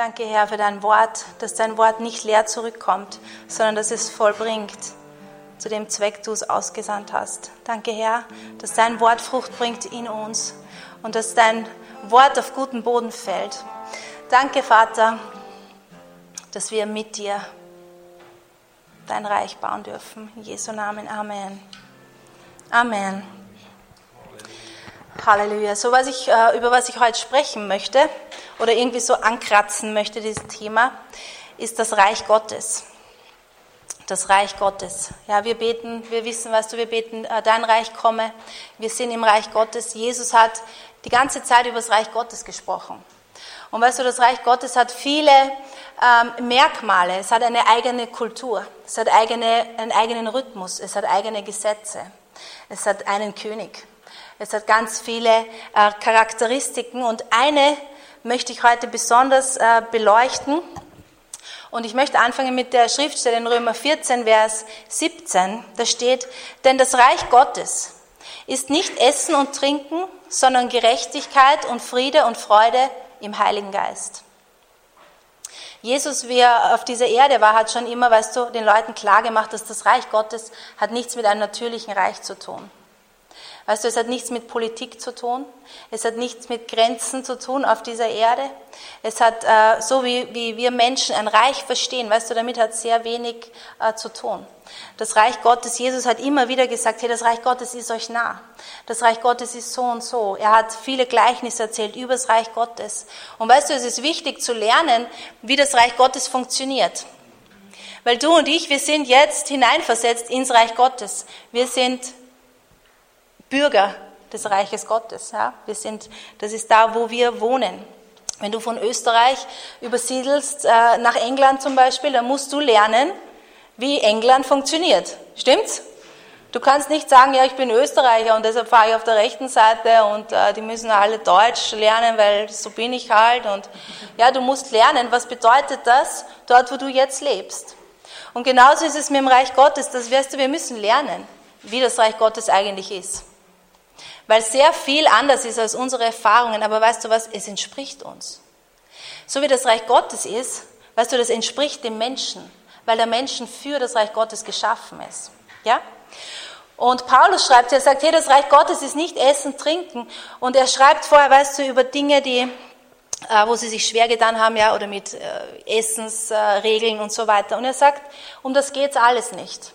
Danke, Herr, für dein Wort, dass dein Wort nicht leer zurückkommt, sondern dass es vollbringt zu dem Zweck du es ausgesandt hast. Danke, Herr, dass dein Wort Frucht bringt in uns und dass dein Wort auf guten Boden fällt. Danke, Vater, dass wir mit dir dein Reich bauen dürfen. In Jesu Namen. Amen. Amen. Halleluja. So was ich, äh, über was ich heute sprechen möchte oder irgendwie so ankratzen möchte, dieses Thema, ist das Reich Gottes das Reich Gottes. Ja, wir beten, wir wissen, weißt du, wir beten, äh, dein Reich komme. Wir sind im Reich Gottes. Jesus hat die ganze Zeit über das Reich Gottes gesprochen. Und weißt du, das Reich Gottes hat viele ähm, Merkmale. Es hat eine eigene Kultur. Es hat eigene, einen eigenen Rhythmus. Es hat eigene Gesetze. Es hat einen König. Es hat ganz viele äh, Charakteristiken. Und eine möchte ich heute besonders äh, beleuchten. Und ich möchte anfangen mit der Schriftstelle in Römer 14, Vers 17. Da steht, denn das Reich Gottes ist nicht Essen und Trinken, sondern Gerechtigkeit und Friede und Freude im Heiligen Geist. Jesus, wie er auf dieser Erde war, hat schon immer, weißt du, den Leuten klargemacht, dass das Reich Gottes hat nichts mit einem natürlichen Reich zu tun. Weißt du, es hat nichts mit Politik zu tun, es hat nichts mit Grenzen zu tun auf dieser Erde. Es hat, äh, so wie, wie wir Menschen ein Reich verstehen, weißt du, damit hat sehr wenig äh, zu tun. Das Reich Gottes, Jesus hat immer wieder gesagt, hey, das Reich Gottes ist euch nah. Das Reich Gottes ist so und so. Er hat viele Gleichnisse erzählt über das Reich Gottes. Und weißt du, es ist wichtig zu lernen, wie das Reich Gottes funktioniert. Weil du und ich, wir sind jetzt hineinversetzt ins Reich Gottes. Wir sind Bürger des Reiches Gottes. Ja? Wir sind, das ist da, wo wir wohnen. Wenn du von Österreich übersiedelst äh, nach England zum Beispiel, dann musst du lernen, wie England funktioniert. Stimmt's? Du kannst nicht sagen, ja, ich bin Österreicher und deshalb fahre ich auf der rechten Seite und äh, die müssen alle Deutsch lernen, weil so bin ich halt. Und ja, du musst lernen, was bedeutet das dort, wo du jetzt lebst. Und genauso ist es mit dem Reich Gottes. Das wirst du, wir müssen lernen, wie das Reich Gottes eigentlich ist weil sehr viel anders ist als unsere Erfahrungen. Aber weißt du was, es entspricht uns. So wie das Reich Gottes ist, weißt du, das entspricht dem Menschen, weil der Menschen für das Reich Gottes geschaffen ist. Ja? Und Paulus schreibt, er sagt, hey, das Reich Gottes ist nicht Essen, Trinken. Und er schreibt vorher, weißt du, über Dinge, die, äh, wo sie sich schwer getan haben, ja, oder mit äh, Essensregeln und so weiter. Und er sagt, um das geht's alles nicht.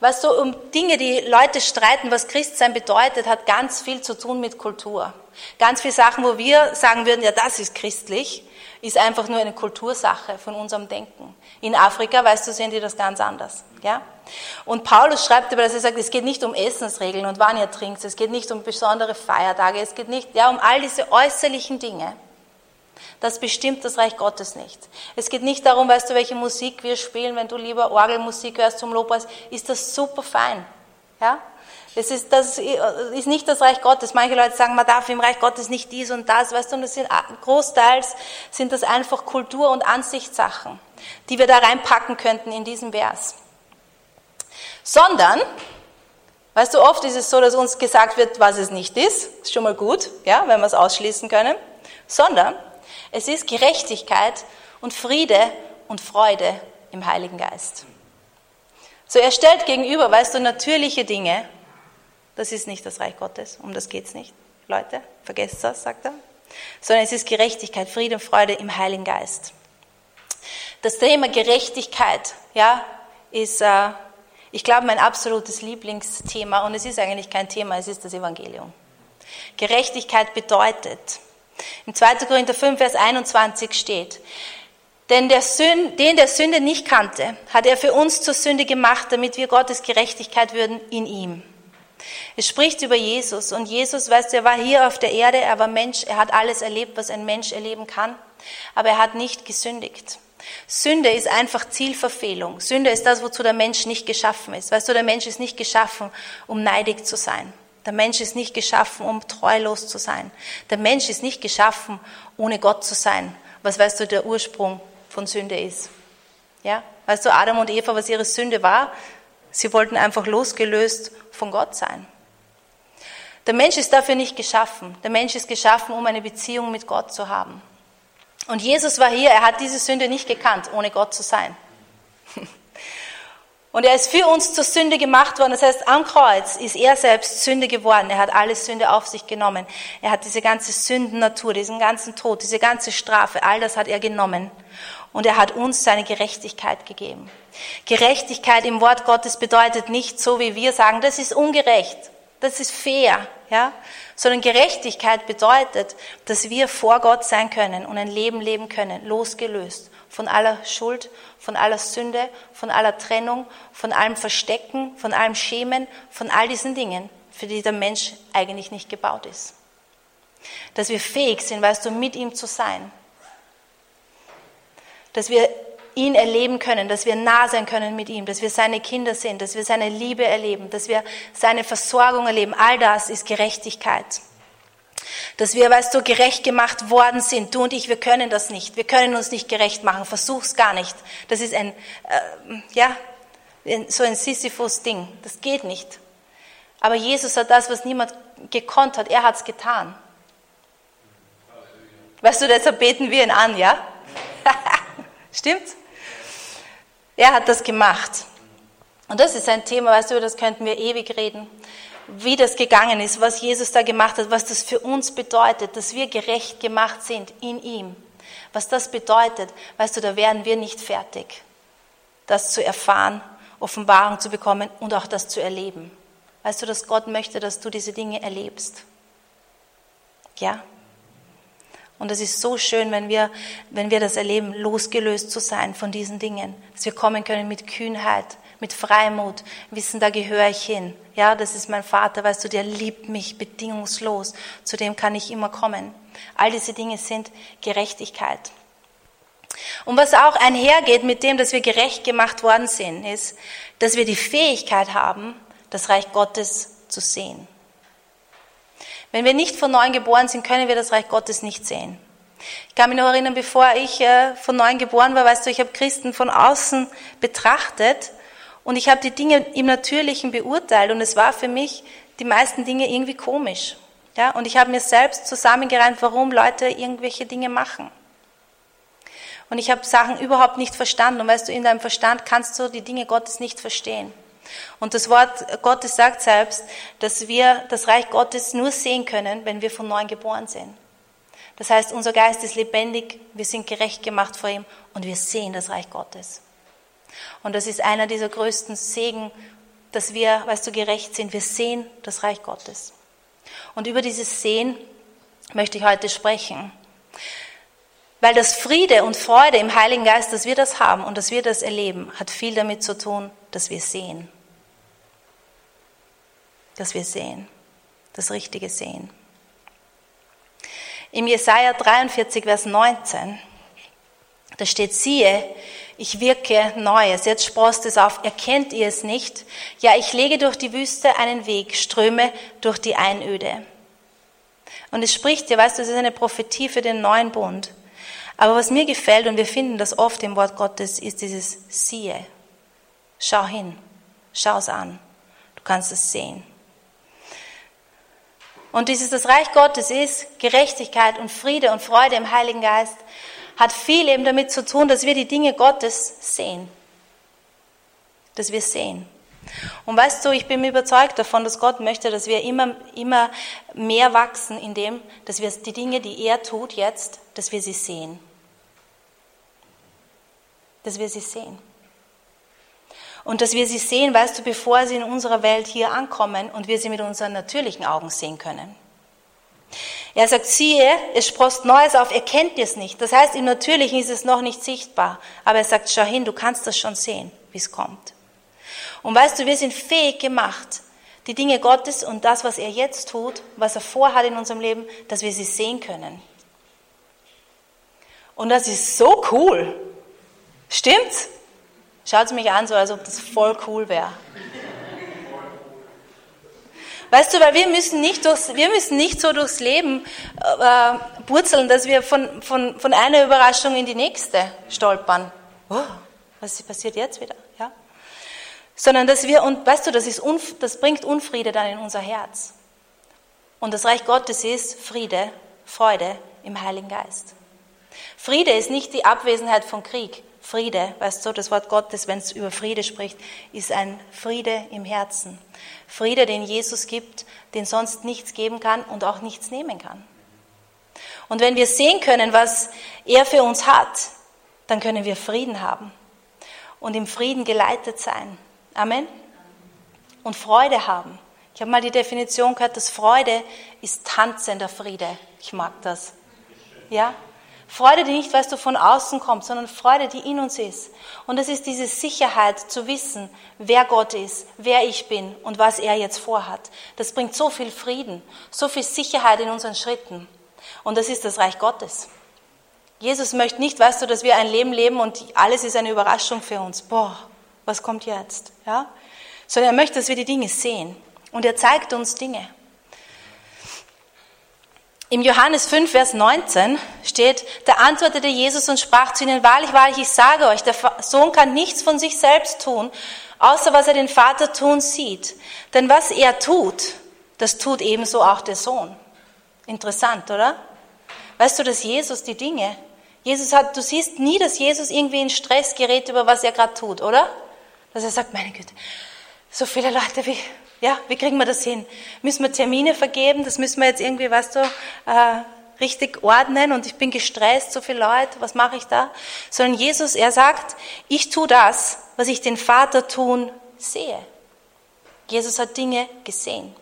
Weißt du, um Dinge, die Leute streiten, was Christsein bedeutet, hat ganz viel zu tun mit Kultur. Ganz viele Sachen, wo wir sagen würden, ja, das ist christlich, ist einfach nur eine Kultursache von unserem Denken. In Afrika, weißt du, sehen die das ganz anders. Ja? Und Paulus schreibt aber, dass er sagt, es geht nicht um Essensregeln und wann ihr trinkt, es geht nicht um besondere Feiertage, es geht nicht ja, um all diese äußerlichen Dinge. Das bestimmt das Reich Gottes nicht. Es geht nicht darum, weißt du, welche Musik wir spielen. Wenn du lieber Orgelmusik hörst zum Lobpreis, ist das super fein. Ja? Das ist, das ist nicht das Reich Gottes. Manche Leute sagen, man darf im Reich Gottes nicht dies und das, weißt du, und das sind großteils sind das einfach Kultur- und Ansichtssachen, die wir da reinpacken könnten in diesen Vers. Sondern, weißt du, oft ist es so, dass uns gesagt wird, was es nicht ist. Ist schon mal gut, ja, wenn wir es ausschließen können. Sondern, es ist Gerechtigkeit und Friede und Freude im Heiligen Geist. So, er stellt gegenüber, weißt du, natürliche Dinge. Das ist nicht das Reich Gottes, um das geht's nicht. Leute, vergesst das, sagt er. Sondern es ist Gerechtigkeit, Friede und Freude im Heiligen Geist. Das Thema Gerechtigkeit, ja, ist, äh, ich glaube, mein absolutes Lieblingsthema und es ist eigentlich kein Thema, es ist das Evangelium. Gerechtigkeit bedeutet, im 2. Korinther 5, Vers 21 steht, denn der Sünde, den der Sünde nicht kannte, hat er für uns zur Sünde gemacht, damit wir Gottes Gerechtigkeit würden in ihm. Es spricht über Jesus und Jesus, weißt du, er war hier auf der Erde, er war Mensch, er hat alles erlebt, was ein Mensch erleben kann, aber er hat nicht gesündigt. Sünde ist einfach Zielverfehlung. Sünde ist das, wozu der Mensch nicht geschaffen ist. Weißt du, der Mensch ist nicht geschaffen, um neidig zu sein. Der Mensch ist nicht geschaffen, um treulos zu sein. Der Mensch ist nicht geschaffen, ohne Gott zu sein. Was weißt du, der Ursprung von Sünde ist? Ja? Weißt du, Adam und Eva, was ihre Sünde war? Sie wollten einfach losgelöst von Gott sein. Der Mensch ist dafür nicht geschaffen. Der Mensch ist geschaffen, um eine Beziehung mit Gott zu haben. Und Jesus war hier, er hat diese Sünde nicht gekannt, ohne Gott zu sein. Und er ist für uns zur Sünde gemacht worden. Das heißt, am Kreuz ist er selbst Sünde geworden. Er hat alle Sünde auf sich genommen. Er hat diese ganze Sündennatur, diesen ganzen Tod, diese ganze Strafe, all das hat er genommen. Und er hat uns seine Gerechtigkeit gegeben. Gerechtigkeit im Wort Gottes bedeutet nicht so, wie wir sagen, das ist ungerecht, das ist fair, ja, sondern Gerechtigkeit bedeutet, dass wir vor Gott sein können und ein Leben leben können, losgelöst von aller Schuld, von aller Sünde, von aller Trennung, von allem Verstecken, von allem Schämen, von all diesen Dingen, für die der Mensch eigentlich nicht gebaut ist. Dass wir fähig sind, weißt du, mit ihm zu sein. Dass wir ihn erleben können, dass wir nah sein können mit ihm, dass wir seine Kinder sind, dass wir seine Liebe erleben, dass wir seine Versorgung erleben. All das ist Gerechtigkeit. Dass wir, weißt du, gerecht gemacht worden sind. Du und ich, wir können das nicht. Wir können uns nicht gerecht machen. Versuch's gar nicht. Das ist ein, äh, ja, so ein Sisyphus-Ding. Das geht nicht. Aber Jesus hat das, was niemand gekonnt hat. Er hat's getan. Weißt du, deshalb beten wir ihn an, ja? Stimmt's? Er hat das gemacht. Und das ist ein Thema, weißt du, über das könnten wir ewig reden wie das gegangen ist, was Jesus da gemacht hat, was das für uns bedeutet, dass wir gerecht gemacht sind in ihm. Was das bedeutet, weißt du, da werden wir nicht fertig, das zu erfahren, Offenbarung zu bekommen und auch das zu erleben. Weißt du, dass Gott möchte, dass du diese Dinge erlebst? Ja? Und es ist so schön, wenn wir, wenn wir das erleben, losgelöst zu sein von diesen Dingen, dass wir kommen können mit Kühnheit, mit Freimut, wissen, da gehöre ich hin. Ja, das ist mein Vater, weißt du, der liebt mich bedingungslos. Zu dem kann ich immer kommen. All diese Dinge sind Gerechtigkeit. Und was auch einhergeht mit dem, dass wir gerecht gemacht worden sind, ist, dass wir die Fähigkeit haben, das Reich Gottes zu sehen. Wenn wir nicht von neuem geboren sind, können wir das Reich Gottes nicht sehen. Ich kann mich noch erinnern, bevor ich äh, von neuem geboren war, weißt du, ich habe Christen von außen betrachtet und ich habe die Dinge im Natürlichen beurteilt und es war für mich die meisten Dinge irgendwie komisch. Ja, und ich habe mir selbst zusammengereimt, warum Leute irgendwelche Dinge machen. Und ich habe Sachen überhaupt nicht verstanden. Und weißt du, in deinem Verstand kannst du die Dinge Gottes nicht verstehen. Und das Wort Gottes sagt selbst, dass wir das Reich Gottes nur sehen können, wenn wir von neuem geboren sind. Das heißt, unser Geist ist lebendig, wir sind gerecht gemacht vor ihm und wir sehen das Reich Gottes. Und das ist einer dieser größten Segen, dass wir, weißt du, gerecht sind. Wir sehen das Reich Gottes. Und über dieses Sehen möchte ich heute sprechen. Weil das Friede und Freude im Heiligen Geist, dass wir das haben und dass wir das erleben, hat viel damit zu tun, dass wir sehen. Dass wir sehen. Das richtige Sehen. Im Jesaja 43, Vers 19, da steht, siehe, ich wirke Neues. Jetzt sprost es auf. Erkennt ihr es nicht? Ja, ich lege durch die Wüste einen Weg, ströme durch die Einöde. Und es spricht ja, weißt du, es ist eine Prophetie für den neuen Bund. Aber was mir gefällt, und wir finden das oft im Wort Gottes, ist dieses Siehe. Schau hin. Schau es an. Du kannst es sehen. Und dieses, das Reich Gottes ist Gerechtigkeit und Friede und Freude im Heiligen Geist hat viel eben damit zu tun, dass wir die Dinge Gottes sehen. Dass wir sehen. Und weißt du, ich bin überzeugt davon, dass Gott möchte, dass wir immer, immer mehr wachsen in dem, dass wir die Dinge, die er tut jetzt, dass wir sie sehen. Dass wir sie sehen. Und dass wir sie sehen, weißt du, bevor sie in unserer Welt hier ankommen und wir sie mit unseren natürlichen Augen sehen können. Er sagt, siehe, es sprost Neues auf, er kennt es nicht. Das heißt, im Natürlichen ist es noch nicht sichtbar. Aber er sagt, schau hin, du kannst das schon sehen, wie es kommt. Und weißt du, wir sind fähig gemacht, die Dinge Gottes und das, was er jetzt tut, was er vorhat in unserem Leben, dass wir sie sehen können. Und das ist so cool. Stimmt's? Schaut mich an, so als ob das voll cool wäre. Weißt du, weil wir müssen nicht, durchs, wir müssen nicht so durchs Leben äh, purzeln, dass wir von, von, von einer Überraschung in die nächste stolpern. Oh, was passiert jetzt wieder? Ja? Sondern dass wir, und weißt du, das, ist das bringt Unfriede dann in unser Herz. Und das Reich Gottes ist Friede, Freude im Heiligen Geist. Friede ist nicht die Abwesenheit von Krieg. Friede, weißt du, das Wort Gottes, wenn es über Friede spricht, ist ein Friede im Herzen. Friede, den Jesus gibt, den sonst nichts geben kann und auch nichts nehmen kann. Und wenn wir sehen können, was er für uns hat, dann können wir Frieden haben und im Frieden geleitet sein. Amen. Und Freude haben. Ich habe mal die Definition gehört, dass Freude ist tanzender Friede. Ich mag das. Ja? Freude, die nicht, weißt du, von außen kommt, sondern Freude, die in uns ist. Und es ist diese Sicherheit zu wissen, wer Gott ist, wer ich bin und was er jetzt vorhat. Das bringt so viel Frieden, so viel Sicherheit in unseren Schritten. Und das ist das Reich Gottes. Jesus möchte nicht, weißt du, dass wir ein Leben leben und alles ist eine Überraschung für uns. Boah, was kommt jetzt? Ja? Sondern er möchte, dass wir die Dinge sehen. Und er zeigt uns Dinge. Im Johannes 5, Vers 19 steht, da antwortete Jesus und sprach zu ihnen, wahrlich, wahrlich, ich sage euch, der Sohn kann nichts von sich selbst tun, außer was er den Vater tun sieht. Denn was er tut, das tut ebenso auch der Sohn. Interessant, oder? Weißt du, dass Jesus die Dinge, Jesus hat, du siehst nie, dass Jesus irgendwie in Stress gerät über was er gerade tut, oder? Dass er sagt, meine Güte, so viele Leute, wie, ja, wie kriegen wir das hin? Müssen wir Termine vergeben? Das müssen wir jetzt irgendwie, weißt du, äh, richtig ordnen und ich bin gestresst, so viele Leute, was mache ich da? Sondern Jesus, er sagt, ich tue das, was ich den Vater tun sehe. Jesus hat Dinge gesehen.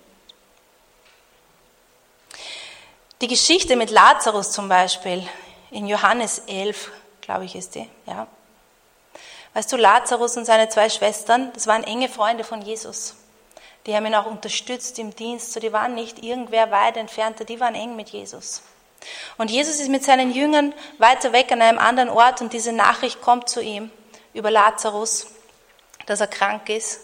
Die Geschichte mit Lazarus zum Beispiel, in Johannes 11, glaube ich, ist die, ja. Weißt du, Lazarus und seine zwei Schwestern, das waren enge Freunde von Jesus. Die haben ihn auch unterstützt im Dienst. So, die waren nicht irgendwer weit entfernter, die waren eng mit Jesus. Und Jesus ist mit seinen Jüngern weiter weg an einem anderen Ort und diese Nachricht kommt zu ihm über Lazarus, dass er krank ist.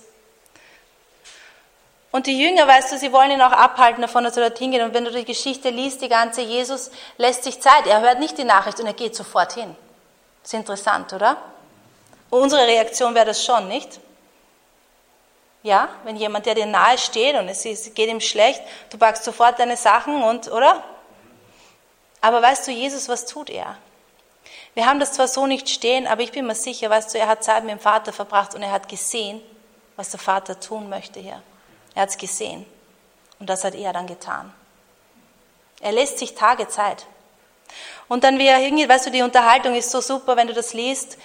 Und die Jünger, weißt du, sie wollen ihn auch abhalten davon, dass er dorthin geht. Und wenn du die Geschichte liest, die ganze, Jesus lässt sich Zeit. Er hört nicht die Nachricht und er geht sofort hin. Ist interessant, oder? Unsere Reaktion wäre das schon, nicht? Ja, wenn jemand, der dir nahe steht und es geht ihm schlecht, du packst sofort deine Sachen und, oder? Aber weißt du, Jesus, was tut er? Wir haben das zwar so nicht stehen, aber ich bin mir sicher, weißt du, er hat Zeit mit dem Vater verbracht und er hat gesehen, was der Vater tun möchte hier. Er hat es gesehen. Und das hat er dann getan. Er lässt sich Tage Zeit. Und dann, wie er hingeht, weißt du, die Unterhaltung ist so super, wenn du das liest,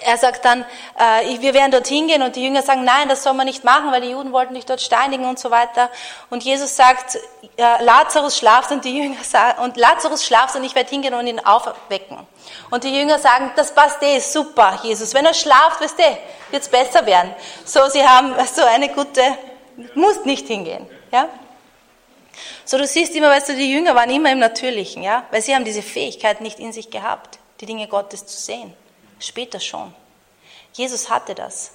er sagt dann, äh, wir werden dorthin gehen und die Jünger sagen, nein, das soll man nicht machen, weil die Juden wollten dich dort steinigen und so weiter. Und Jesus sagt, äh, Lazarus schlaft und die Jünger sagen, und Lazarus schlaft und ich werde hingehen und ihn aufwecken. Und die Jünger sagen, das passt eh, super, Jesus. Wenn er schlaft, weißt du, wird's besser werden. So, sie haben so eine gute, musst nicht hingehen, ja. So, du siehst immer, weißt du, die Jünger waren immer im Natürlichen, ja, weil sie haben diese Fähigkeit nicht in sich gehabt, die Dinge Gottes zu sehen. Später schon. Jesus hatte das.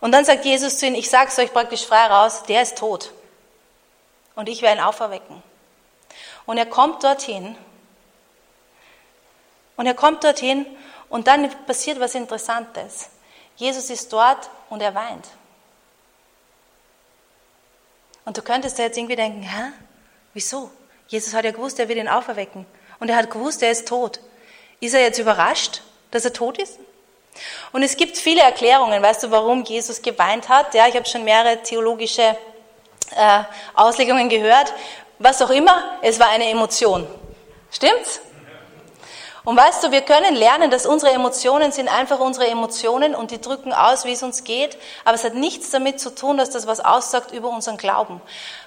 Und dann sagt Jesus zu ihnen, ich sage es euch praktisch frei raus, der ist tot. Und ich werde ihn auferwecken. Und er kommt dorthin. Und er kommt dorthin und dann passiert was Interessantes. Jesus ist dort und er weint. Und du könntest da jetzt irgendwie denken, hä? Wieso? Jesus hat ja gewusst, er will ihn auferwecken. Und er hat gewusst, er ist tot. Ist er jetzt überrascht, dass er tot ist? Und es gibt viele Erklärungen, weißt du, warum Jesus geweint hat? Ja, ich habe schon mehrere theologische äh, Auslegungen gehört. Was auch immer, es war eine Emotion. Stimmt's? Und weißt du, wir können lernen, dass unsere Emotionen sind einfach unsere Emotionen und die drücken aus, wie es uns geht, aber es hat nichts damit zu tun, dass das was aussagt über unseren Glauben.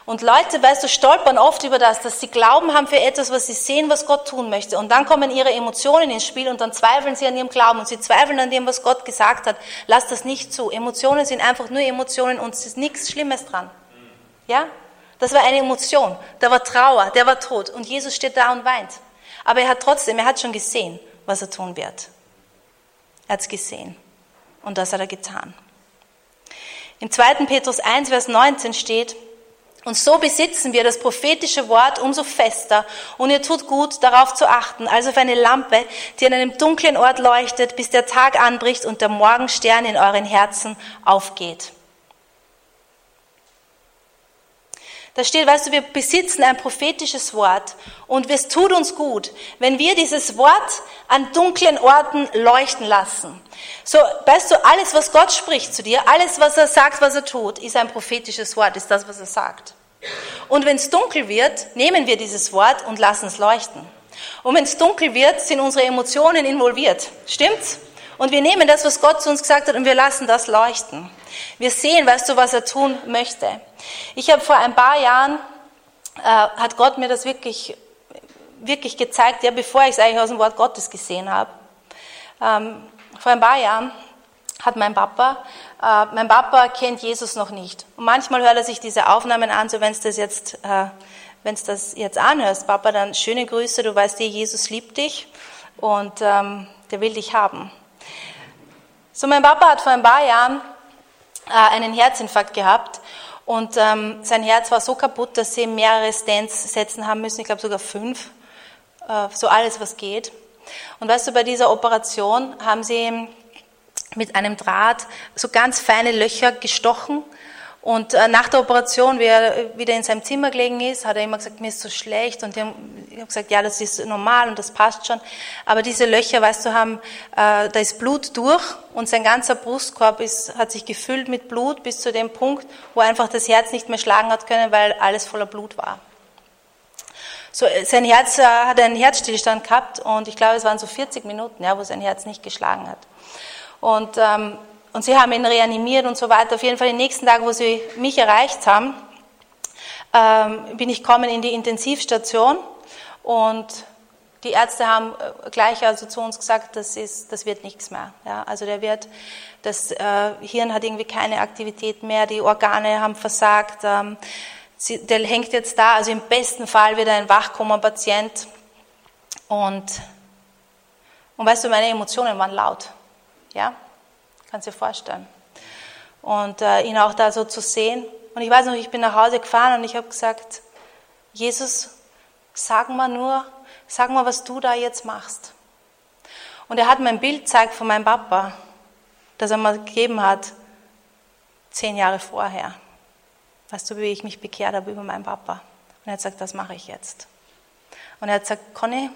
Und Leute, weißt du, stolpern oft über das, dass sie Glauben haben für etwas, was sie sehen, was Gott tun möchte. Und dann kommen ihre Emotionen ins Spiel und dann zweifeln sie an ihrem Glauben und sie zweifeln an dem, was Gott gesagt hat. Lass das nicht zu. Emotionen sind einfach nur Emotionen und es ist nichts Schlimmes dran. Ja? Das war eine Emotion. Da war Trauer, der war tot und Jesus steht da und weint. Aber er hat trotzdem, er hat schon gesehen, was er tun wird. Er hat es gesehen. Und das hat er getan. Im 2. Petrus 1, Vers 19 steht, und so besitzen wir das prophetische Wort umso fester. Und ihr tut gut, darauf zu achten, als auf eine Lampe, die an einem dunklen Ort leuchtet, bis der Tag anbricht und der Morgenstern in euren Herzen aufgeht. Da steht, weißt du, wir besitzen ein prophetisches Wort und es tut uns gut, wenn wir dieses Wort an dunklen Orten leuchten lassen. So, weißt du, alles, was Gott spricht zu dir, alles, was er sagt, was er tut, ist ein prophetisches Wort, ist das, was er sagt. Und wenn es dunkel wird, nehmen wir dieses Wort und lassen es leuchten. Und wenn es dunkel wird, sind unsere Emotionen involviert. Stimmt's? Und wir nehmen das, was Gott zu uns gesagt hat, und wir lassen das leuchten. Wir sehen, weißt du, was er tun möchte. Ich habe vor ein paar Jahren, äh, hat Gott mir das wirklich, wirklich gezeigt, ja, bevor ich es eigentlich aus dem Wort Gottes gesehen habe. Ähm, vor ein paar Jahren hat mein Papa, äh, mein Papa kennt Jesus noch nicht. Und manchmal hört er sich diese Aufnahmen an, so wenn es das jetzt, äh, wenn es das jetzt anhörst, Papa, dann schöne Grüße, du weißt eh, Jesus liebt dich und ähm, der will dich haben. So, mein Papa hat vor ein paar Jahren äh, einen Herzinfarkt gehabt und ähm, sein Herz war so kaputt, dass sie mehrere Stents setzen haben müssen, ich glaube sogar fünf, äh, so alles, was geht. Und weißt du, bei dieser Operation haben sie mit einem Draht so ganz feine Löcher gestochen und äh, nach der Operation, wie er wieder in seinem Zimmer gelegen ist, hat er immer gesagt, mir ist so schlecht. Und ich habe gesagt, ja, das ist normal und das passt schon. Aber diese Löcher, weißt du, haben, äh, da ist Blut durch und sein ganzer Brustkorb ist, hat sich gefüllt mit Blut bis zu dem Punkt, wo einfach das Herz nicht mehr schlagen hat können, weil alles voller Blut war. So, sein Herz äh, hat einen Herzstillstand gehabt und ich glaube, es waren so 40 Minuten, ja, wo sein Herz nicht geschlagen hat. Und ähm, und sie haben ihn reanimiert und so weiter. Auf jeden Fall, die nächsten Tage, wo sie mich erreicht haben, ähm, bin ich gekommen in die Intensivstation und die Ärzte haben äh, gleich also zu uns gesagt, das, ist, das wird nichts mehr. Ja, also der wird, das äh, Hirn hat irgendwie keine Aktivität mehr, die Organe haben versagt, ähm, sie, der hängt jetzt da, also im besten Fall wird er ein Wachkoma-Patient. Und, und weißt du, meine Emotionen waren laut. Ja, Kannst dir vorstellen. Und äh, ihn auch da so zu sehen. Und ich weiß noch, ich bin nach Hause gefahren und ich habe gesagt, Jesus, sag mal nur, sag mal, was du da jetzt machst. Und er hat mir ein Bild gezeigt von meinem Papa, das er mir gegeben hat, zehn Jahre vorher. Weißt du, wie ich mich bekehrt habe über meinen Papa? Und er hat gesagt, das mache ich jetzt. Und er hat gesagt, Conny,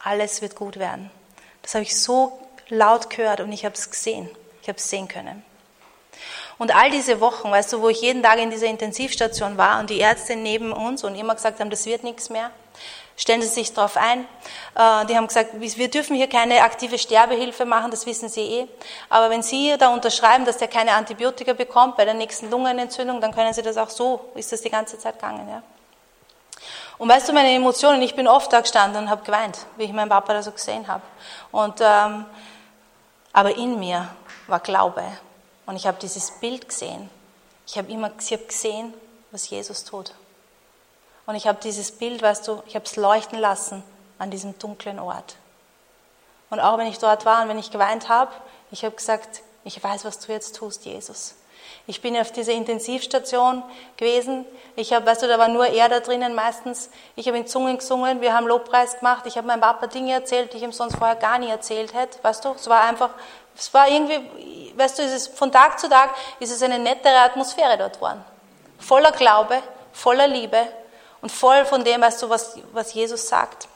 alles wird gut werden. Das habe ich so laut gehört und ich habe es gesehen. Ich habe es sehen können. Und all diese Wochen, weißt du, wo ich jeden Tag in dieser Intensivstation war und die Ärzte neben uns und immer gesagt haben, das wird nichts mehr, stellen Sie sich darauf ein. Äh, die haben gesagt, wir dürfen hier keine aktive Sterbehilfe machen, das wissen Sie eh. Aber wenn Sie da unterschreiben, dass der keine Antibiotika bekommt bei der nächsten Lungenentzündung, dann können Sie das auch so, ist das die ganze Zeit gegangen. Ja? Und weißt du, meine Emotionen, ich bin oft da gestanden und habe geweint, wie ich meinen Papa da so gesehen habe. Und, ähm, aber in mir war Glaube. Und ich habe dieses Bild gesehen. Ich habe immer ich hab gesehen, was Jesus tut. Und ich habe dieses Bild, weißt du, ich habe es leuchten lassen an diesem dunklen Ort. Und auch wenn ich dort war und wenn ich geweint habe, ich habe gesagt, ich weiß, was du jetzt tust, Jesus. Ich bin auf dieser Intensivstation gewesen. Ich habe, weißt du, da war nur er da drinnen meistens. Ich habe in Zungen gesungen, wir haben Lobpreis gemacht. Ich habe meinem Papa Dinge erzählt, die ich ihm sonst vorher gar nie erzählt hätte. Weißt du, es war einfach es war irgendwie, weißt du, es, von Tag zu Tag ist es eine nettere Atmosphäre dort geworden. Voller Glaube, voller Liebe und voll von dem, weißt du, was, was Jesus sagt.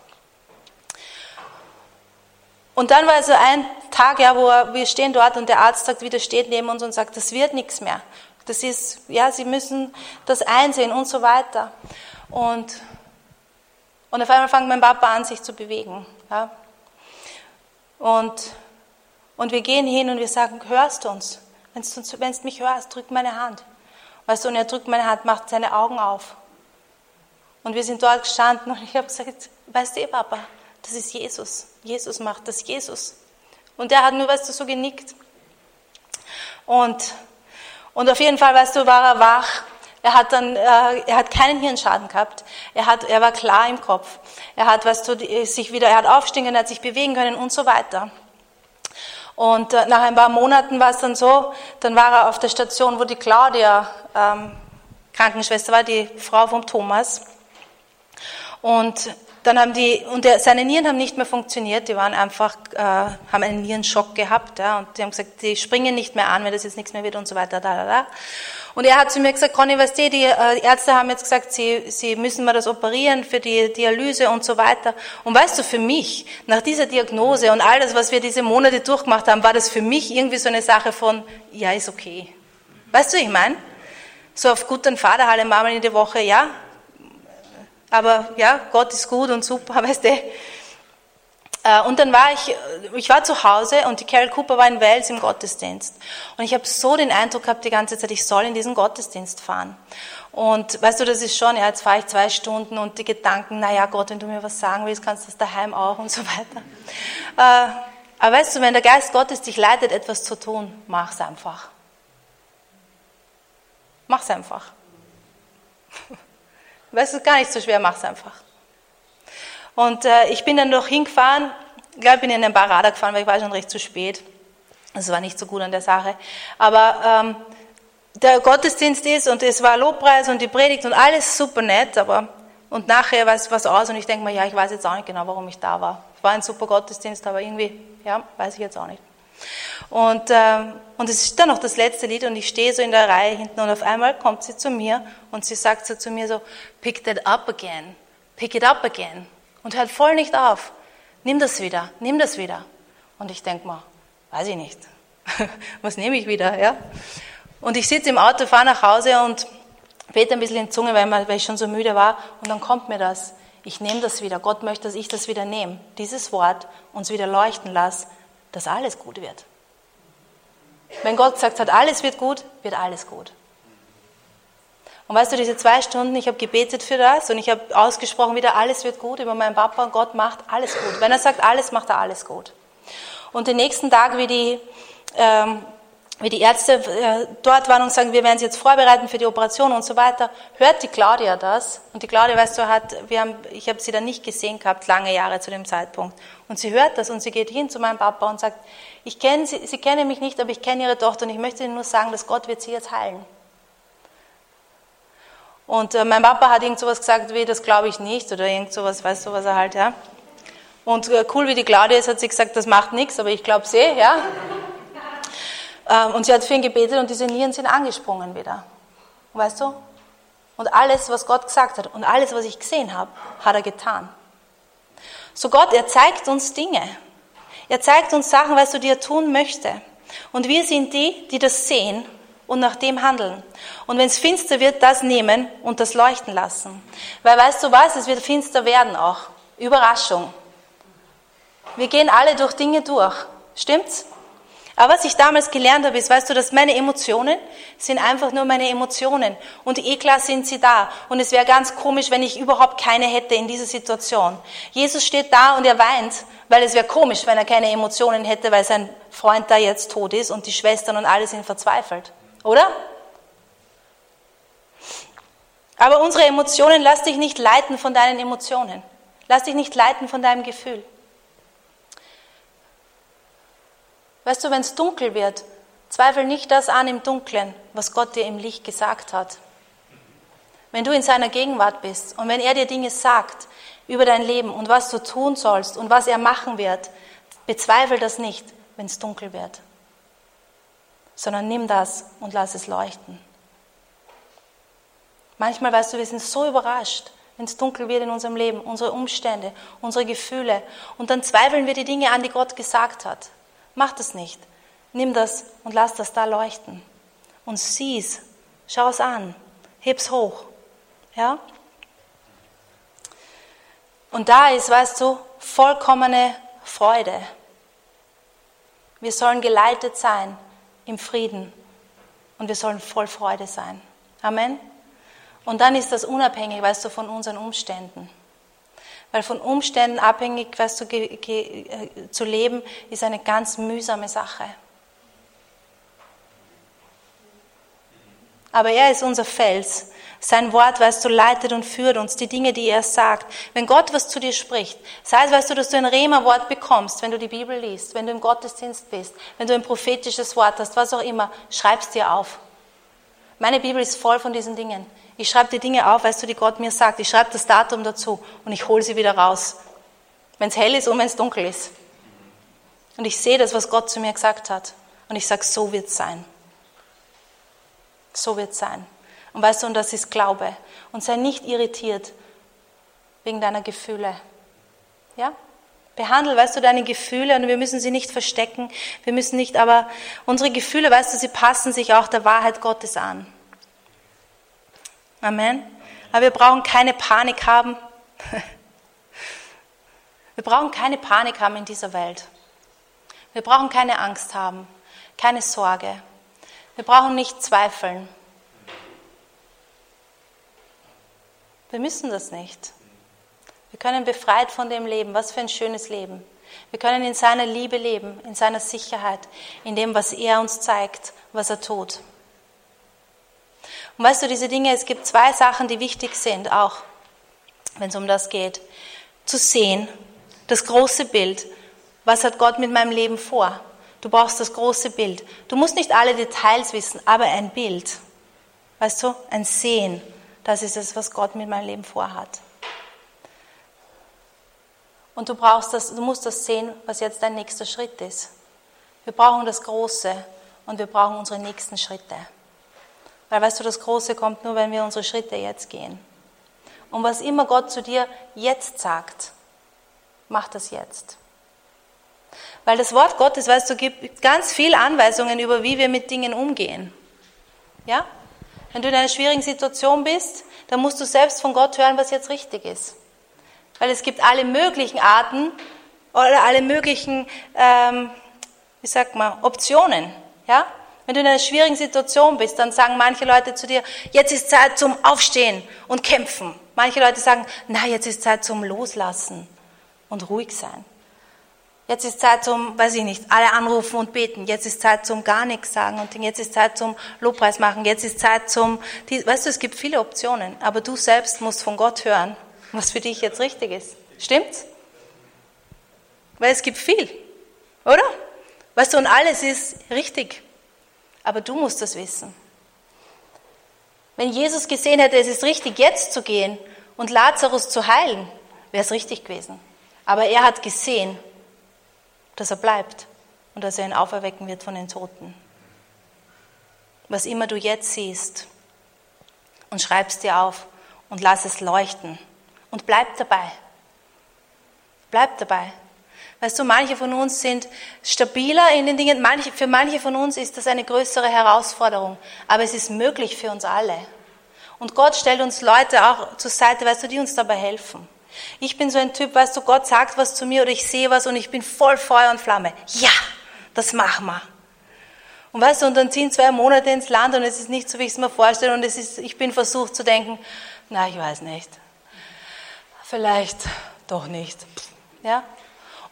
Und dann war also ein Tag, ja, wo wir stehen dort und der Arzt sagt, wieder steht neben uns und sagt, das wird nichts mehr. Das ist, ja, Sie müssen das einsehen und so weiter. Und, und auf einmal fängt mein Papa an, sich zu bewegen. Ja. Und und wir gehen hin und wir sagen, hörst du uns? Wenn du mich hörst, drück meine Hand. Weißt du, und er drückt meine Hand, macht seine Augen auf. Und wir sind dort gestanden und ich habe gesagt, weißt du, Papa, das ist Jesus. Jesus macht das, Jesus. Und er hat nur, weißt du, so genickt. Und, und auf jeden Fall, weißt du, war er wach. Er hat dann, äh, er hat keinen Hirnschaden gehabt. Er hat, er war klar im Kopf. Er hat, weißt du, sich wieder, er hat aufstehen können, er hat sich bewegen können und so weiter. Und äh, nach ein paar Monaten war es dann so, dann war er auf der Station, wo die Claudia ähm, Krankenschwester war, die Frau vom Thomas. Und dann haben die, und der, seine Nieren haben nicht mehr funktioniert, die waren einfach, äh, haben einen Nierenschock gehabt, ja, und die haben gesagt, die springen nicht mehr an, wenn das jetzt nichts mehr wird und so weiter, da, da, da. Und er hat zu mir gesagt, Conny, weißt du, die äh, Ärzte haben jetzt gesagt, sie, sie müssen mir das operieren für die Dialyse und so weiter. Und weißt du, für mich, nach dieser Diagnose und all das, was wir diese Monate durchgemacht haben, war das für mich irgendwie so eine Sache von, ja, ist okay. Weißt du, ich meine? So auf guten Vaterhalle einmal in der Woche, ja. Aber ja, Gott ist gut und super, weißt du. Äh, und dann war ich, ich war zu Hause und die Carol Cooper war in Wales im Gottesdienst. Und ich habe so den Eindruck gehabt die ganze Zeit, ich soll in diesen Gottesdienst fahren. Und weißt du, das ist schon, ja, jetzt fahre ich zwei Stunden und die Gedanken, naja Gott, wenn du mir was sagen willst, kannst du das daheim auch und so weiter. Äh, aber weißt du, wenn der Geist Gottes dich leitet, etwas zu tun, mach's einfach. Mach's einfach. Weißt du, gar nicht so schwer, mach's einfach. Und äh, ich bin dann noch hingefahren, ich glaube, ich bin in ein paar Radar gefahren, weil ich war schon recht zu spät. Das war nicht so gut an der Sache. Aber ähm, der Gottesdienst ist und es war Lobpreis und die Predigt und alles super nett, aber und nachher war es was aus und ich denke mir, ja, ich weiß jetzt auch nicht genau, warum ich da war. Es war ein super Gottesdienst, aber irgendwie, ja, weiß ich jetzt auch nicht. Und, ähm, und es ist dann noch das letzte Lied und ich stehe so in der Reihe hinten und auf einmal kommt sie zu mir und sie sagt so zu mir so, pick that up again, pick it up again und hört voll nicht auf. Nimm das wieder, nimm das wieder. Und ich denke mal, weiß ich nicht, was nehme ich wieder, ja? Und ich sitze im Auto, fahre nach Hause und bete ein bisschen in Zunge, weil, weil ich schon so müde war und dann kommt mir das. Ich nehme das wieder. Gott möchte, dass ich das wieder nehme. Dieses Wort uns wieder leuchten lasse dass alles gut wird. Wenn Gott gesagt hat, alles wird gut, wird alles gut. Und weißt du, diese zwei Stunden, ich habe gebetet für das und ich habe ausgesprochen wieder, alles wird gut über meinen Papa und Gott macht alles gut. Wenn er sagt alles, macht er alles gut. Und den nächsten Tag, wie die ähm, wie die Ärzte äh, dort waren und sagen, wir werden sie jetzt vorbereiten für die Operation und so weiter, hört die Claudia das. Und die Claudia, weißt du, hat, wir haben, ich habe sie dann nicht gesehen gehabt, lange Jahre zu dem Zeitpunkt. Und sie hört das und sie geht hin zu meinem Papa und sagt, ich kenne sie, sie kennen mich nicht, aber ich kenne ihre Tochter und ich möchte ihnen nur sagen, dass Gott wird sie jetzt heilen. Und äh, mein Papa hat irgend sowas gesagt wie, das glaube ich nicht oder irgend sowas, weißt du, was er halt, ja. Und äh, cool wie die Claudia ist, hat sie gesagt, das macht nichts, aber ich glaube eh, ja. Ähm, und sie hat für ihn gebetet und diese Nieren sind angesprungen wieder. Weißt du? Und alles, was Gott gesagt hat und alles, was ich gesehen habe, hat er getan. So Gott, er zeigt uns Dinge. Er zeigt uns Sachen, weißt du, die er tun möchte. Und wir sind die, die das sehen und nach dem handeln. Und wenn es finster wird, das nehmen und das leuchten lassen. Weil weißt du was, es wird finster werden auch. Überraschung. Wir gehen alle durch Dinge durch. Stimmt's? Aber was ich damals gelernt habe, ist, weißt du, dass meine Emotionen sind einfach nur meine Emotionen. Und eh klar sind sie da. Und es wäre ganz komisch, wenn ich überhaupt keine hätte in dieser Situation. Jesus steht da und er weint, weil es wäre komisch, wenn er keine Emotionen hätte, weil sein Freund da jetzt tot ist und die Schwestern und alle sind verzweifelt. Oder? Aber unsere Emotionen, lass dich nicht leiten von deinen Emotionen. Lass dich nicht leiten von deinem Gefühl. Weißt du, wenn es dunkel wird, zweifel nicht das an im Dunkeln, was Gott dir im Licht gesagt hat. Wenn du in seiner Gegenwart bist und wenn er dir Dinge sagt über dein Leben und was du tun sollst und was er machen wird, bezweifel das nicht, wenn es dunkel wird, sondern nimm das und lass es leuchten. Manchmal, weißt du, wir sind so überrascht, wenn es dunkel wird in unserem Leben, unsere Umstände, unsere Gefühle, und dann zweifeln wir die Dinge an, die Gott gesagt hat. Mach das nicht. Nimm das und lass das da leuchten. Und sieh's. Schau es an. Heb's hoch. Ja? Und da ist, weißt du, vollkommene Freude. Wir sollen geleitet sein im Frieden und wir sollen voll Freude sein. Amen. Und dann ist das unabhängig, weißt du, von unseren Umständen. Weil von Umständen abhängig weißt du, äh, zu leben, ist eine ganz mühsame Sache. Aber er ist unser Fels. Sein Wort, weißt du, leitet und führt uns, die Dinge, die er sagt. Wenn Gott was zu dir spricht, sei es, weißt du, dass du ein Rema-Wort bekommst, wenn du die Bibel liest, wenn du im Gottesdienst bist, wenn du ein prophetisches Wort hast, was auch immer, schreib's dir auf. Meine Bibel ist voll von diesen Dingen. Ich schreibe die Dinge auf, weißt du, die Gott mir sagt. Ich schreibe das Datum dazu und ich hole sie wieder raus. Wenn es hell ist und wenn es dunkel ist. Und ich sehe das, was Gott zu mir gesagt hat. Und ich sage, so wird es sein. So wird es sein. Und weißt du, und das ist Glaube. Und sei nicht irritiert wegen deiner Gefühle. Ja? Behandle, weißt du, deine Gefühle und wir müssen sie nicht verstecken. Wir müssen nicht, aber unsere Gefühle, weißt du, sie passen sich auch der Wahrheit Gottes an. Amen. Aber wir brauchen keine Panik haben. Wir brauchen keine Panik haben in dieser Welt. Wir brauchen keine Angst haben, keine Sorge. Wir brauchen nicht zweifeln. Wir müssen das nicht. Wir können befreit von dem leben. Was für ein schönes Leben. Wir können in seiner Liebe leben, in seiner Sicherheit, in dem, was er uns zeigt, was er tut. Und weißt du, diese Dinge, es gibt zwei Sachen, die wichtig sind, auch wenn es um das geht. Zu sehen, das große Bild. Was hat Gott mit meinem Leben vor? Du brauchst das große Bild. Du musst nicht alle Details wissen, aber ein Bild. Weißt du, ein Sehen. Das ist es, was Gott mit meinem Leben vorhat. Und du brauchst das, du musst das sehen, was jetzt dein nächster Schritt ist. Wir brauchen das Große und wir brauchen unsere nächsten Schritte. Weil weißt du, das Große kommt nur, wenn wir unsere Schritte jetzt gehen. Und was immer Gott zu dir jetzt sagt, mach das jetzt. Weil das Wort Gottes, weißt du, gibt ganz viele Anweisungen über, wie wir mit Dingen umgehen. Ja? Wenn du in einer schwierigen Situation bist, dann musst du selbst von Gott hören, was jetzt richtig ist. Weil es gibt alle möglichen Arten oder alle möglichen, ähm, wie sagt man, Optionen. Ja? Wenn du in einer schwierigen Situation bist, dann sagen manche Leute zu dir, jetzt ist Zeit zum Aufstehen und kämpfen. Manche Leute sagen, na, jetzt ist Zeit zum Loslassen und ruhig sein. Jetzt ist Zeit zum, weiß ich nicht, alle anrufen und beten. Jetzt ist Zeit zum gar nichts sagen und jetzt ist Zeit zum Lobpreis machen. Jetzt ist Zeit zum, weißt du, es gibt viele Optionen, aber du selbst musst von Gott hören, was für dich jetzt richtig ist. Stimmt's? Weil es gibt viel, oder? Weißt du, und alles ist richtig. Aber du musst das wissen. Wenn Jesus gesehen hätte, es ist richtig, jetzt zu gehen und Lazarus zu heilen, wäre es richtig gewesen. Aber er hat gesehen, dass er bleibt und dass er ihn auferwecken wird von den Toten. Was immer du jetzt siehst und schreibst dir auf und lass es leuchten und bleib dabei. Bleib dabei. Weißt du, manche von uns sind stabiler in den Dingen, manche, für manche von uns ist das eine größere Herausforderung, aber es ist möglich für uns alle. Und Gott stellt uns Leute auch zur Seite, weißt du, die uns dabei helfen. Ich bin so ein Typ, weißt du, Gott sagt was zu mir oder ich sehe was und ich bin voll Feuer und Flamme. Ja, das machen wir. Und weißt du, und dann ziehen zwei Monate ins Land und es ist nicht so, wie ich es mir vorstelle und es ist, ich bin versucht zu denken, na, ich weiß nicht. Vielleicht doch nicht. Ja?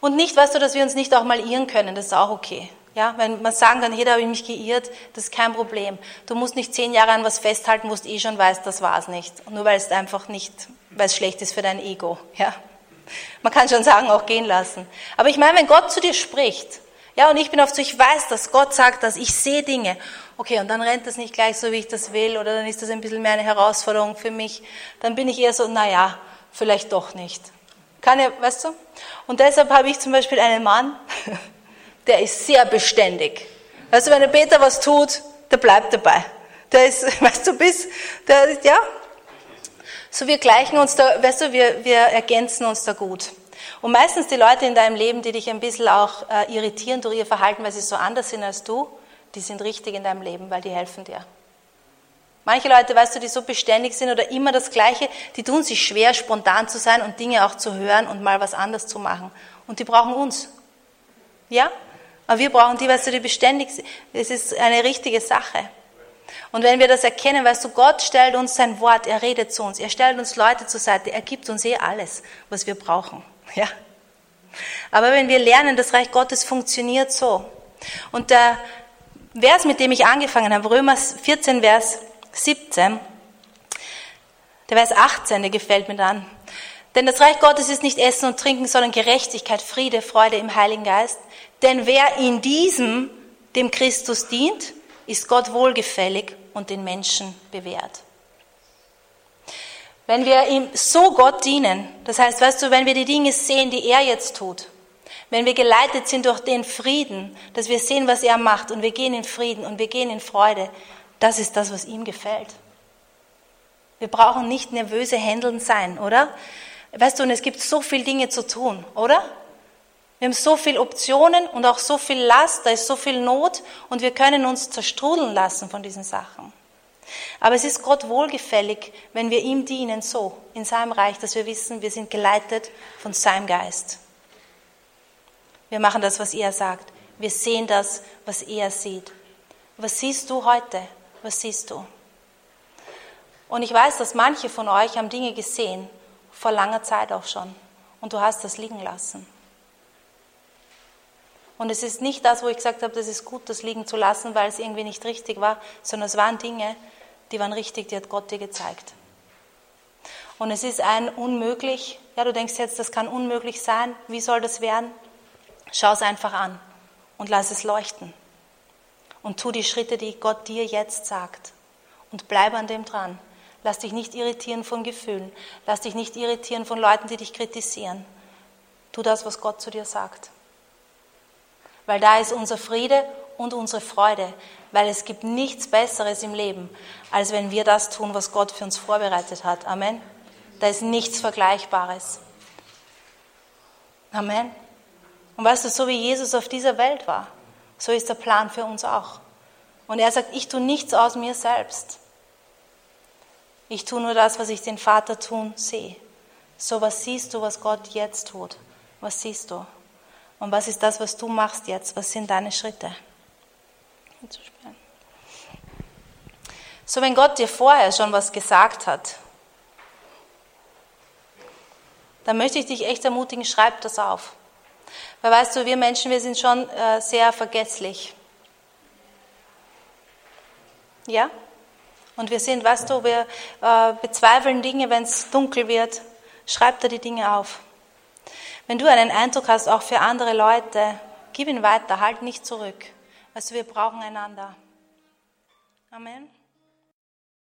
Und nicht, weißt du, dass wir uns nicht auch mal irren können, das ist auch okay. Ja, wenn man sagen kann, hey, da habe ich mich geirrt, das ist kein Problem. Du musst nicht zehn Jahre an was festhalten, wo du eh schon weißt, das war es nicht. Nur weil es einfach nicht, weil es schlecht ist für dein Ego. Ja, man kann schon sagen, auch gehen lassen. Aber ich meine, wenn Gott zu dir spricht, ja, und ich bin oft so, ich weiß, dass Gott sagt das, ich sehe Dinge. Okay, und dann rennt das nicht gleich so, wie ich das will, oder dann ist das ein bisschen mehr eine Herausforderung für mich. Dann bin ich eher so, naja, vielleicht doch nicht. Kann ja, weißt du? Und deshalb habe ich zum Beispiel einen Mann, der ist sehr beständig. Weißt du, wenn der Peter was tut, der bleibt dabei. Der ist, weißt du, bis, der ja. So, wir gleichen uns da, weißt du, wir, wir ergänzen uns da gut. Und meistens die Leute in deinem Leben, die dich ein bisschen auch äh, irritieren durch ihr Verhalten, weil sie so anders sind als du, die sind richtig in deinem Leben, weil die helfen dir. Manche Leute, weißt du, die so beständig sind oder immer das Gleiche, die tun sich schwer, spontan zu sein und Dinge auch zu hören und mal was anderes zu machen. Und die brauchen uns. Ja? Aber wir brauchen die, weißt du, die beständig sind. Das ist eine richtige Sache. Und wenn wir das erkennen, weißt du, Gott stellt uns sein Wort, er redet zu uns, er stellt uns Leute zur Seite, er gibt uns eh alles, was wir brauchen. Ja? Aber wenn wir lernen, das Reich Gottes funktioniert so. Und der Vers, mit dem ich angefangen habe, Römer 14, Vers 17, der Vers 18, der gefällt mir dann. Denn das Reich Gottes ist nicht Essen und Trinken, sondern Gerechtigkeit, Friede, Freude im Heiligen Geist. Denn wer in diesem dem Christus dient, ist Gott wohlgefällig und den Menschen bewährt. Wenn wir ihm so Gott dienen, das heißt, weißt du, wenn wir die Dinge sehen, die er jetzt tut, wenn wir geleitet sind durch den Frieden, dass wir sehen, was er macht und wir gehen in Frieden und wir gehen in Freude, Das ist das, was ihm gefällt. Wir brauchen nicht nervöse Händeln sein, oder? Weißt du, und es gibt so viele Dinge zu tun, oder? Wir haben so viele Optionen und auch so viel Last, da ist so viel Not und wir können uns zerstrudeln lassen von diesen Sachen. Aber es ist Gott wohlgefällig, wenn wir ihm dienen, so in seinem Reich, dass wir wissen, wir sind geleitet von seinem Geist. Wir machen das, was er sagt. Wir sehen das, was er sieht. Was siehst du heute? Was siehst du? Und ich weiß, dass manche von euch haben Dinge gesehen, vor langer Zeit auch schon. Und du hast das liegen lassen. Und es ist nicht das, wo ich gesagt habe, das ist gut, das liegen zu lassen, weil es irgendwie nicht richtig war, sondern es waren Dinge, die waren richtig, die hat Gott dir gezeigt. Und es ist ein unmöglich, ja, du denkst jetzt, das kann unmöglich sein, wie soll das werden? Schau es einfach an und lass es leuchten. Und tu die Schritte, die Gott dir jetzt sagt. Und bleib an dem dran. Lass dich nicht irritieren von Gefühlen. Lass dich nicht irritieren von Leuten, die dich kritisieren. Tu das, was Gott zu dir sagt. Weil da ist unser Friede und unsere Freude. Weil es gibt nichts Besseres im Leben, als wenn wir das tun, was Gott für uns vorbereitet hat. Amen. Da ist nichts Vergleichbares. Amen. Und weißt du, so wie Jesus auf dieser Welt war, so ist der Plan für uns auch. Und er sagt, ich tue nichts aus mir selbst. Ich tue nur das, was ich den Vater tun sehe. So, was siehst du, was Gott jetzt tut? Was siehst du? Und was ist das, was du machst jetzt? Was sind deine Schritte? So, wenn Gott dir vorher schon was gesagt hat, dann möchte ich dich echt ermutigen, schreib das auf. Weil weißt du, wir Menschen, wir sind schon äh, sehr vergesslich. Ja? Und wir sind, weißt du, wir äh, bezweifeln Dinge, wenn es dunkel wird. Schreib da die Dinge auf. Wenn du einen Eindruck hast, auch für andere Leute, gib ihn weiter, halt nicht zurück. Also wir brauchen einander. Amen.